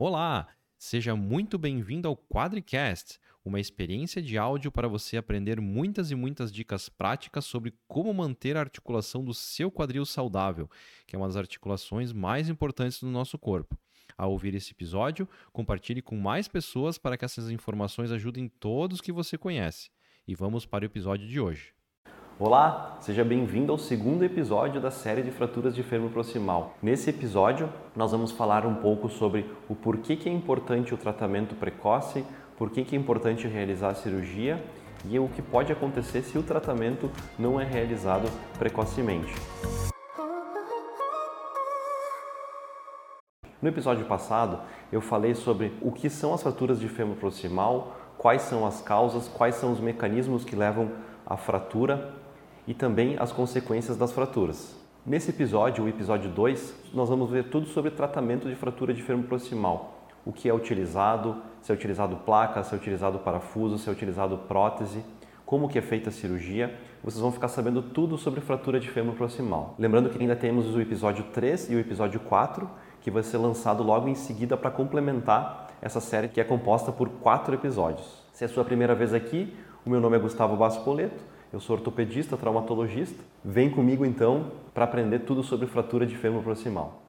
Olá, seja muito bem-vindo ao Quadricast, uma experiência de áudio para você aprender muitas e muitas dicas práticas sobre como manter a articulação do seu quadril saudável, que é uma das articulações mais importantes do nosso corpo. Ao ouvir esse episódio, compartilhe com mais pessoas para que essas informações ajudem todos que você conhece. E vamos para o episódio de hoje. Olá, seja bem-vindo ao segundo episódio da série de fraturas de fêmur proximal. Nesse episódio, nós vamos falar um pouco sobre o porquê que é importante o tratamento precoce, por que é importante realizar a cirurgia e o que pode acontecer se o tratamento não é realizado precocemente. No episódio passado, eu falei sobre o que são as fraturas de fêmur proximal, quais são as causas, quais são os mecanismos que levam à fratura e também as consequências das fraturas. Nesse episódio, o episódio 2, nós vamos ver tudo sobre tratamento de fratura de fêmur proximal. O que é utilizado, se é utilizado placa, se é utilizado parafuso, se é utilizado prótese, como que é feita a cirurgia. Vocês vão ficar sabendo tudo sobre fratura de fêmur proximal. Lembrando que ainda temos o episódio 3 e o episódio 4, que vai ser lançado logo em seguida para complementar essa série que é composta por quatro episódios. Se é a sua primeira vez aqui, o meu nome é Gustavo Baspoleto eu sou ortopedista, traumatologista. Vem comigo então para aprender tudo sobre fratura de fêmur proximal.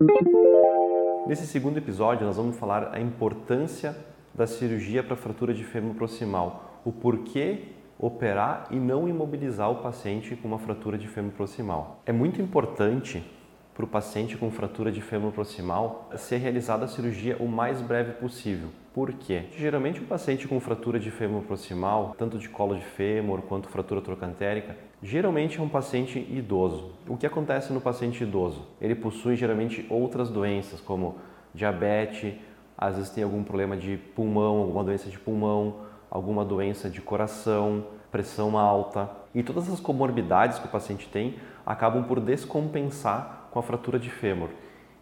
Nesse segundo episódio, nós vamos falar a importância da cirurgia para fratura de fêmur proximal, o porquê operar e não imobilizar o paciente com uma fratura de fêmur proximal. É muito importante para o paciente com fratura de fêmur proximal ser realizada a cirurgia o mais breve possível. Por quê? Geralmente o paciente com fratura de fêmur proximal, tanto de colo de fêmur quanto fratura trocantérica, geralmente é um paciente idoso. O que acontece no paciente idoso? Ele possui geralmente outras doenças como diabetes, às vezes tem algum problema de pulmão, alguma doença de pulmão, alguma doença de coração, pressão alta. E todas as comorbidades que o paciente tem acabam por descompensar com a fratura de fêmur.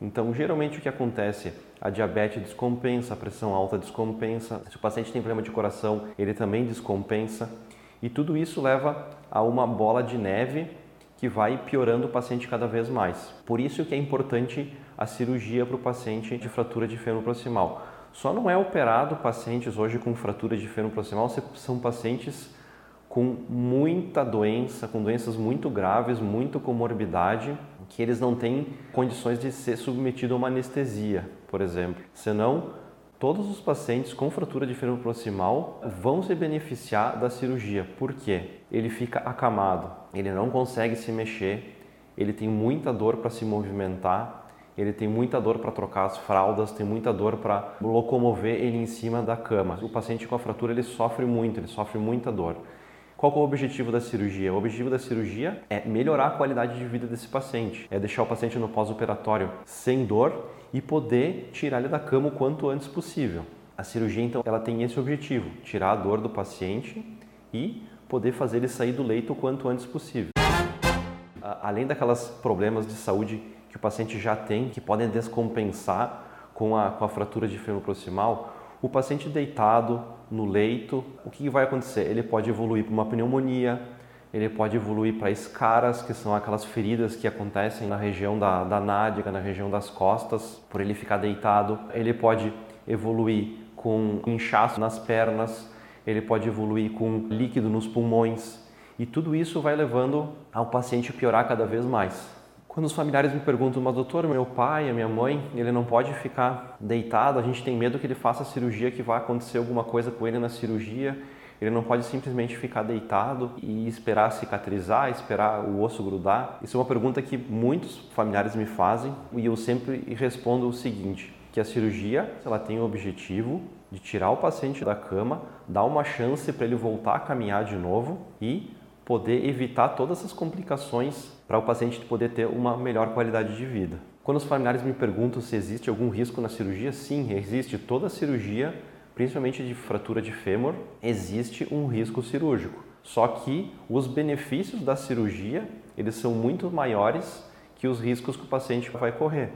Então, geralmente o que acontece? A diabetes descompensa, a pressão alta descompensa, se o paciente tem problema de coração, ele também descompensa. E tudo isso leva a uma bola de neve que vai piorando o paciente cada vez mais. Por isso que é importante a cirurgia para o paciente de fratura de fêmur proximal. Só não é operado pacientes hoje com fratura de fêmur proximal são pacientes com muita doença, com doenças muito graves, muito comorbidade que eles não têm condições de ser submetido a uma anestesia, por exemplo. Senão, todos os pacientes com fratura de fêmur proximal vão se beneficiar da cirurgia. Por quê? Ele fica acamado, ele não consegue se mexer, ele tem muita dor para se movimentar, ele tem muita dor para trocar as fraldas, tem muita dor para locomover ele em cima da cama. O paciente com a fratura ele sofre muito, ele sofre muita dor. Qual é o objetivo da cirurgia? O objetivo da cirurgia é melhorar a qualidade de vida desse paciente, é deixar o paciente no pós-operatório sem dor e poder tirar ele da cama o quanto antes possível. A cirurgia, então, ela tem esse objetivo: tirar a dor do paciente e poder fazer ele sair do leito o quanto antes possível. Além daquelas problemas de saúde que o paciente já tem, que podem descompensar com a, com a fratura de fêmur proximal, o paciente deitado no leito, o que vai acontecer? Ele pode evoluir para uma pneumonia, ele pode evoluir para escaras, que são aquelas feridas que acontecem na região da, da nádega, na região das costas, por ele ficar deitado. Ele pode evoluir com inchaço nas pernas, ele pode evoluir com líquido nos pulmões. E tudo isso vai levando ao paciente piorar cada vez mais. Quando os familiares me perguntam, mas doutor, meu pai, a minha mãe, ele não pode ficar deitado, a gente tem medo que ele faça cirurgia, que vai acontecer alguma coisa com ele na cirurgia, ele não pode simplesmente ficar deitado e esperar cicatrizar, esperar o osso grudar. Isso é uma pergunta que muitos familiares me fazem e eu sempre respondo o seguinte, que a cirurgia, ela tem o objetivo de tirar o paciente da cama, dar uma chance para ele voltar a caminhar de novo e poder evitar todas essas complicações para o paciente poder ter uma melhor qualidade de vida. Quando os familiares me perguntam se existe algum risco na cirurgia, sim, existe. Toda cirurgia, principalmente de fratura de fêmur, existe um risco cirúrgico. Só que os benefícios da cirurgia, eles são muito maiores que os riscos que o paciente vai correr.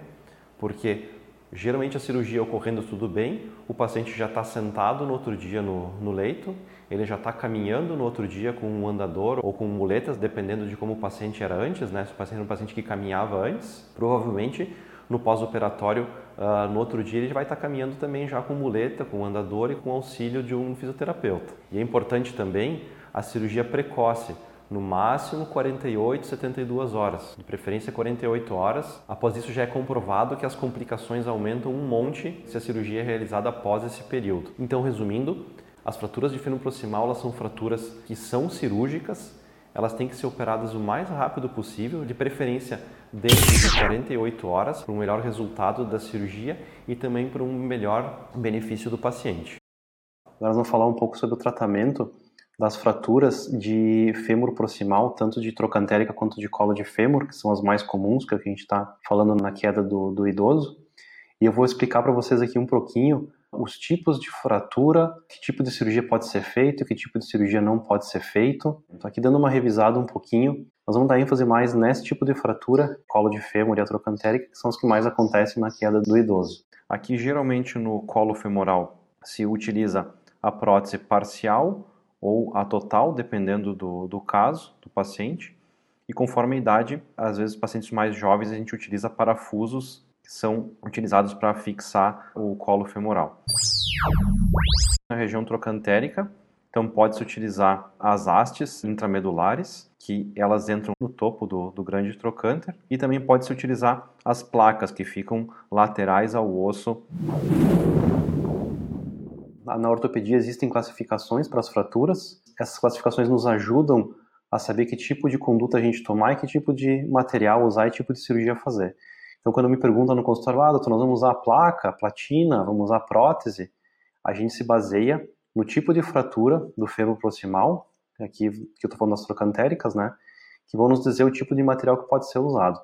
Porque Geralmente a cirurgia ocorrendo tudo bem, o paciente já está sentado no outro dia no, no leito, ele já está caminhando no outro dia com um andador ou com muletas, dependendo de como o paciente era antes, né? Se o paciente era um paciente que caminhava antes, provavelmente no pós-operatório uh, no outro dia ele vai estar caminhando também já com muleta, com andador e com auxílio de um fisioterapeuta. E é importante também a cirurgia precoce, no máximo 48, 72 horas, de preferência 48 horas. Após isso já é comprovado que as complicações aumentam um monte se a cirurgia é realizada após esse período. Então, resumindo, as fraturas de fêmur proximal elas são fraturas que são cirúrgicas, elas têm que ser operadas o mais rápido possível, de preferência dentro de 48 horas, para um melhor resultado da cirurgia e também para um melhor benefício do paciente. Agora nós vamos falar um pouco sobre o tratamento das fraturas de fêmur proximal, tanto de trocantérica quanto de colo de fêmur, que são as mais comuns, que, é que a gente está falando na queda do, do idoso. E eu vou explicar para vocês aqui um pouquinho os tipos de fratura, que tipo de cirurgia pode ser feito, que tipo de cirurgia não pode ser feito. Estou aqui dando uma revisada um pouquinho. Nós vamos dar ênfase mais nesse tipo de fratura, colo de fêmur e a trocantérica, que são os que mais acontecem na queda do idoso. Aqui, geralmente, no colo femoral, se utiliza a prótese parcial ou a total, dependendo do, do caso do paciente. E conforme a idade, às vezes, pacientes mais jovens, a gente utiliza parafusos que são utilizados para fixar o colo femoral. Na região trocantérica, então pode-se utilizar as hastes intramedulares, que elas entram no topo do, do grande trocânter, e também pode-se utilizar as placas que ficam laterais ao osso. Na ortopedia existem classificações para as fraturas. Essas classificações nos ajudam a saber que tipo de conduta a gente tomar e que tipo de material usar e tipo de cirurgia fazer. Então, quando me perguntam no consultório, ah, doutor, nós vamos usar placa, platina, vamos usar prótese, a gente se baseia no tipo de fratura do fêmur proximal, aqui que eu estou falando das trocantéricas, né, que vão nos dizer o tipo de material que pode ser usado.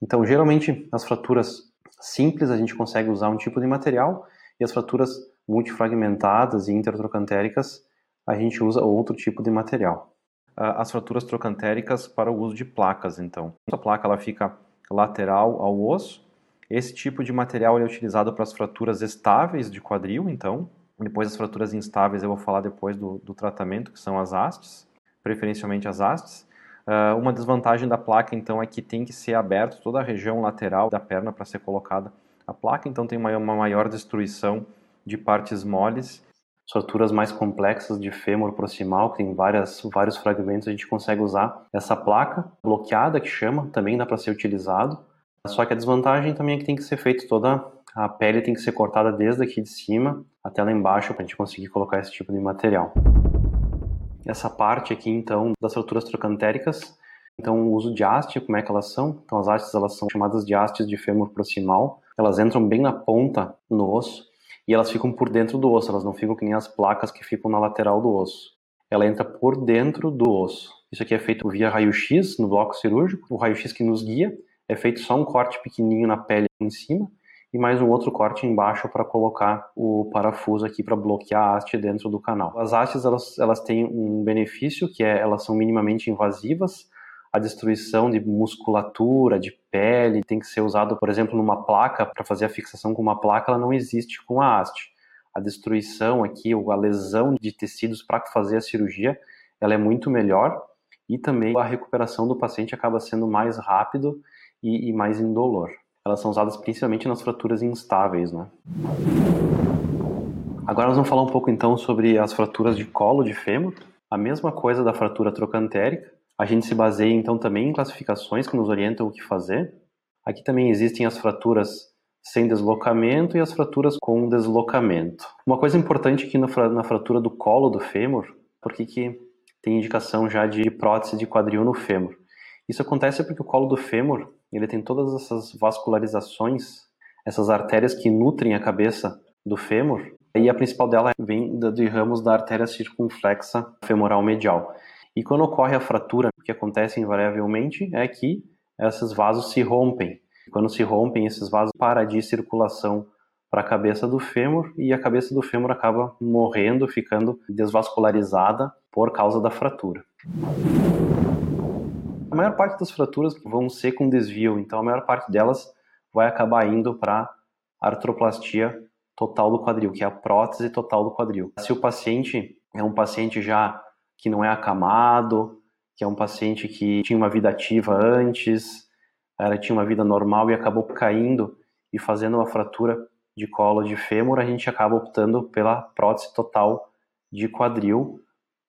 Então, geralmente, as fraturas simples a gente consegue usar um tipo de material e as fraturas multifragmentadas e intertrocantéricas a gente usa outro tipo de material. As fraturas trocantéricas para o uso de placas, então. A placa ela fica lateral ao osso. Esse tipo de material é utilizado para as fraturas estáveis de quadril, então. Depois as fraturas instáveis eu vou falar depois do, do tratamento, que são as hastes, preferencialmente as hastes. Uh, uma desvantagem da placa, então, é que tem que ser aberto toda a região lateral da perna para ser colocada a placa, então tem uma, maior destruição de partes moles. Fraturas mais complexas de fêmur proximal, que tem várias, vários fragmentos, a gente consegue usar essa placa bloqueada, que chama, também dá para ser utilizado. Só que a desvantagem também é que tem que ser feito toda a pele tem que ser cortada desde aqui de cima até lá embaixo para a gente conseguir colocar esse tipo de material. Essa parte aqui então das fraturas trocantéricas, então o uso de haste, como é que elas são? Então as hastes elas são chamadas de hastes de fêmur proximal, elas entram bem na ponta no osso e elas ficam por dentro do osso, elas não ficam que nem as placas que ficam na lateral do osso. Ela entra por dentro do osso. Isso aqui é feito via raio-x no bloco cirúrgico. O raio-x que nos guia é feito só um corte pequenininho na pele em cima e mais um outro corte embaixo para colocar o parafuso aqui para bloquear a haste dentro do canal. As hastes elas, elas têm um benefício que é elas são minimamente invasivas. A destruição de musculatura, de pele, tem que ser usado, por exemplo, numa placa para fazer a fixação com uma placa, ela não existe com a haste. A destruição aqui, a lesão de tecidos para fazer a cirurgia, ela é muito melhor e também a recuperação do paciente acaba sendo mais rápido e, e mais indolor elas são usadas principalmente nas fraturas instáveis, né? Agora nós vamos falar um pouco então sobre as fraturas de colo de fêmur. A mesma coisa da fratura trocantérica. A gente se baseia então também em classificações que nos orientam o que fazer. Aqui também existem as fraturas sem deslocamento e as fraturas com deslocamento. Uma coisa importante aqui na fratura do colo do fêmur, porque que tem indicação já de prótese de quadril no fêmur. Isso acontece porque o colo do fêmur ele tem todas essas vascularizações, essas artérias que nutrem a cabeça do fêmur, e a principal dela vem de ramos da artéria circunflexa femoral medial. E quando ocorre a fratura, o que acontece invariavelmente é que esses vasos se rompem. Quando se rompem esses vasos, para de circulação para a cabeça do fêmur e a cabeça do fêmur acaba morrendo, ficando desvascularizada por causa da fratura. A maior parte das fraturas vão ser com desvio, então a maior parte delas vai acabar indo para artroplastia total do quadril, que é a prótese total do quadril. Se o paciente é um paciente já que não é acamado, que é um paciente que tinha uma vida ativa antes, era, tinha uma vida normal e acabou caindo e fazendo uma fratura de colo de fêmur, a gente acaba optando pela prótese total de quadril.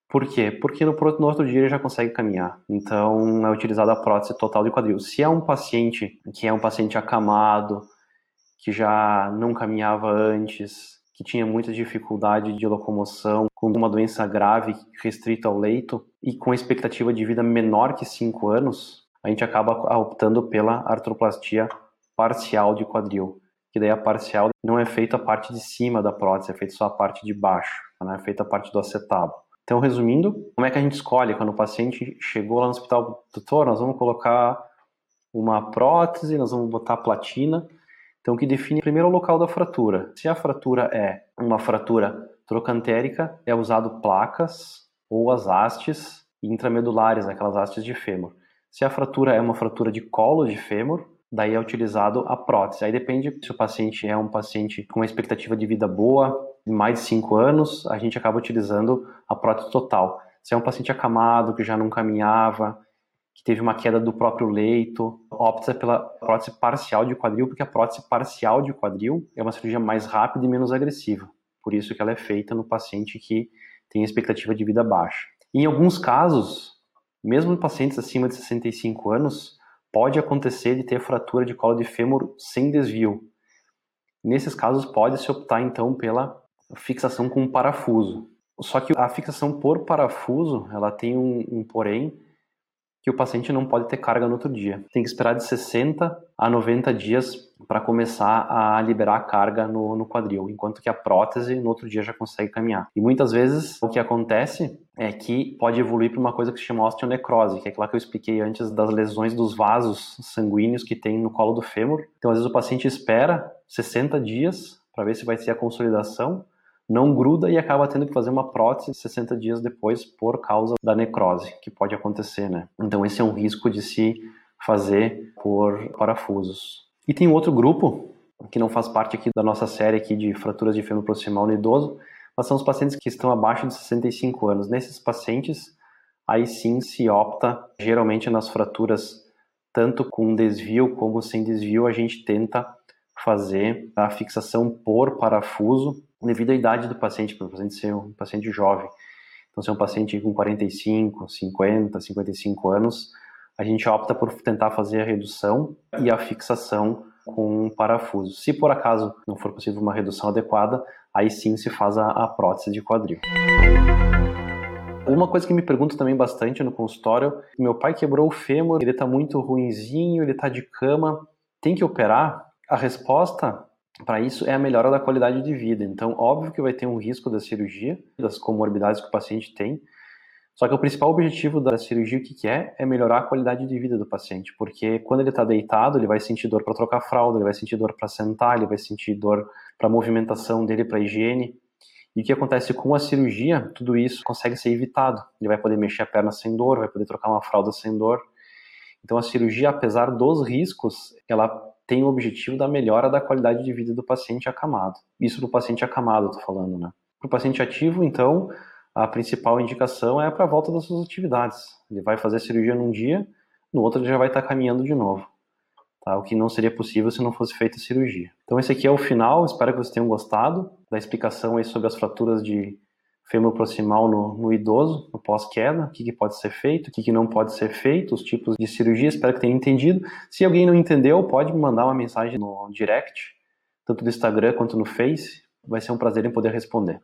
Por quê? Porque no, no outro dia ele já consegue caminhar. Então é utilizada a prótese total de quadril. Se é um paciente que é um paciente acamado, que já não caminhava antes, que tinha muita dificuldade de locomoção, com uma doença grave restrita ao leito e com expectativa de vida menor que 5 anos, a gente acaba optando pela artroplastia parcial de quadril, que daí a parcial não é feita a parte de cima da prótese, é feita só a parte de baixo, não é feita a parte do acetábulo. Então, resumindo, como é que a gente escolhe quando o paciente chegou lá no hospital, doutor, nós vamos colocar uma prótese, nós vamos botar platina. Então, o que define primeiro é o local da fratura. Se a fratura é uma fratura trocantérica, é usado placas ou as hastes intramedulares, aquelas hastes de fêmur. Se a fratura é uma fratura de colo de fêmur, daí é utilizado a prótese. Aí depende se o paciente é um paciente com uma expectativa de vida boa, mais de 5 anos, a gente acaba utilizando a prótese total. Se é um paciente acamado, que já não caminhava, que teve uma queda do próprio leito, opta pela prótese parcial de quadril, porque a prótese parcial de quadril é uma cirurgia mais rápida e menos agressiva. Por isso que ela é feita no paciente que tem expectativa de vida baixa. Em alguns casos, mesmo em pacientes acima de 65 anos, pode acontecer de ter fratura de colo de fêmur sem desvio. Nesses casos, pode-se optar então pela fixação com um parafuso. Só que a fixação por parafuso, ela tem um, um porém, que o paciente não pode ter carga no outro dia. Tem que esperar de 60 a 90 dias para começar a liberar a carga no, no, quadril, enquanto que a prótese no outro dia já consegue caminhar. E muitas vezes o que acontece é que pode evoluir para uma coisa que se chama osteonecrose, que é aquela que eu expliquei antes das lesões dos vasos sanguíneos que tem no colo do fêmur. Então, às vezes o paciente espera 60 dias para ver se vai ser a consolidação não gruda e acaba tendo que fazer uma prótese 60 dias depois por causa da necrose, que pode acontecer, né? Então esse é um risco de se fazer por parafusos. E tem outro grupo que não faz parte aqui da nossa série aqui de fraturas de fêmur proximal no idoso, mas são os pacientes que estão abaixo de 65 anos. Nesses pacientes, aí sim se opta, geralmente nas fraturas tanto com desvio como sem desvio, a gente tenta fazer a fixação por parafuso devido à idade do paciente, para o paciente ser um paciente jovem. Então, se é um paciente com 45, 50, 55 anos, a gente opta por tentar fazer a redução e a fixação com parafuso. Se por acaso não for possível uma redução adequada, aí sim se faz a, a prótese de quadril. Uma coisa que me pergunto também bastante no consultório, meu pai quebrou o fêmur, ele está muito ruinzinho, ele está de cama, tem que operar? A resposta para isso é a melhora da qualidade de vida. Então, óbvio que vai ter um risco da cirurgia, das comorbidades que o paciente tem. Só que o principal objetivo da cirurgia, o que, que é? É melhorar a qualidade de vida do paciente. Porque quando ele está deitado, ele vai sentir dor para trocar fralda, ele vai sentir dor para sentar, ele vai sentir dor para a movimentação dele, para higiene. E o que acontece com a cirurgia, tudo isso consegue ser evitado. Ele vai poder mexer a perna sem dor, vai poder trocar uma fralda sem dor. Então a cirurgia, apesar dos riscos, ela tem o objetivo da melhora da qualidade de vida do paciente acamado. Isso do paciente acamado, tô falando, né? Para o paciente ativo, então, a principal indicação é para a volta das suas atividades. Ele vai fazer a cirurgia num dia, no outro ele já vai estar tá caminhando de novo. Tá? O que não seria possível se não fosse feita a cirurgia. Então esse aqui é o final, espero que vocês tenham gostado da explicação aí sobre as fraturas de fêmur proximal no, no idoso, no pós-queda, o que, que, pode ser feito, o que, que, não pode ser feito, os tipos de cirurgia, espero que tenham entendido. Se alguém não entendeu, pode me mandar uma mensagem no direct, tanto no Instagram quanto no Face, vai ser um prazer em poder responder.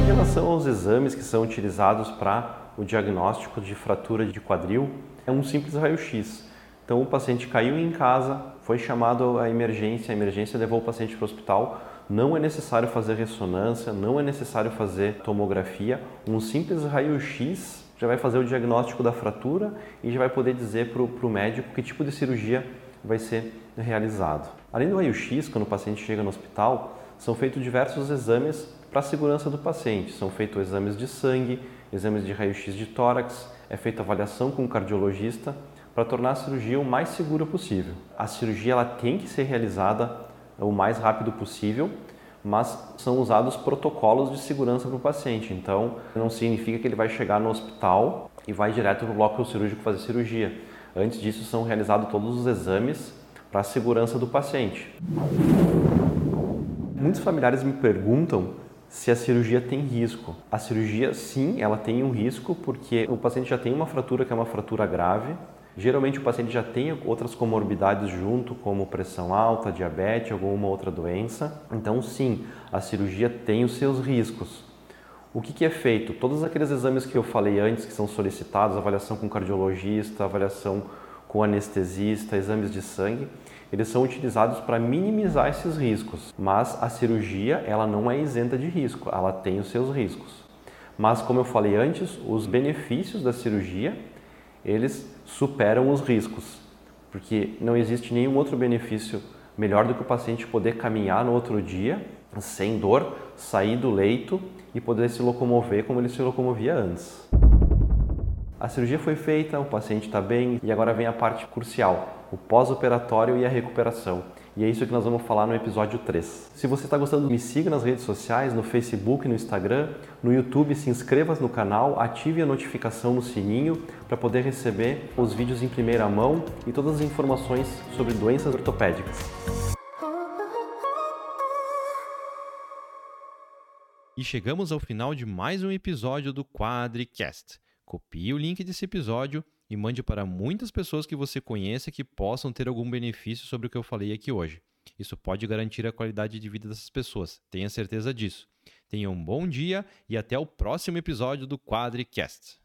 Em relação aos exames que são utilizados para o diagnóstico de fratura de quadril, é um simples raio-x. Então o paciente caiu em casa, foi chamado à emergência, a emergência levou o paciente para o hospital, não é necessário fazer ressonância, não é necessário fazer tomografia. Um simples raio-x já vai fazer o diagnóstico da fratura e já vai poder dizer para o médico que tipo de cirurgia vai ser realizado. Além do raio-x, quando o paciente chega no hospital, são feitos diversos exames para a segurança do paciente. São feitos exames de sangue, exames de raio-x de tórax, é feita avaliação com o cardiologista para tornar a cirurgia o mais segura possível. A cirurgia ela tem que ser realizada o mais rápido possível, mas são usados protocolos de segurança para o paciente. Então, não significa que ele vai chegar no hospital e vai direto para o bloco cirúrgico fazer cirurgia. Antes disso, são realizados todos os exames para a segurança do paciente. Muitos familiares me perguntam se a cirurgia tem risco. A cirurgia, sim, ela tem um risco porque o paciente já tem uma fratura que é uma fratura grave. Geralmente o paciente já tem outras comorbidades junto, como pressão alta, diabetes, alguma outra doença. Então, sim, a cirurgia tem os seus riscos. O que, que, é feito? Todos aqueles exames que eu falei antes, que são solicitados, avaliação com cardiologista, avaliação com anestesista, exames de sangue, eles são utilizados para minimizar esses riscos. Mas a cirurgia, ela não é isenta de risco, ela tem os seus riscos. Mas como eu falei antes, os benefícios da cirurgia, eles superam os riscos, porque não existe nenhum outro benefício melhor do que o paciente poder caminhar no outro dia sem dor, sair do leito e poder se locomover como ele se locomovia antes. A cirurgia foi feita, o paciente está bem e agora vem a parte crucial, o pós-operatório e a recuperação. E é isso que nós vamos falar no episódio 3. Se você está gostando, me siga nas redes sociais, no Facebook, no Instagram, no YouTube, se inscreva no canal, ative a notificação no sininho para poder receber os vídeos em primeira mão e todas as informações sobre doenças ortopédicas. E chegamos ao final de mais um episódio do Quadricast. Copie o link desse episódio e mande para muitas pessoas que você conheça que possam ter algum benefício sobre o que eu falei aqui hoje. Isso pode garantir a qualidade de vida dessas pessoas, tenha certeza disso. Tenha um bom dia e até o próximo episódio do Quadricast.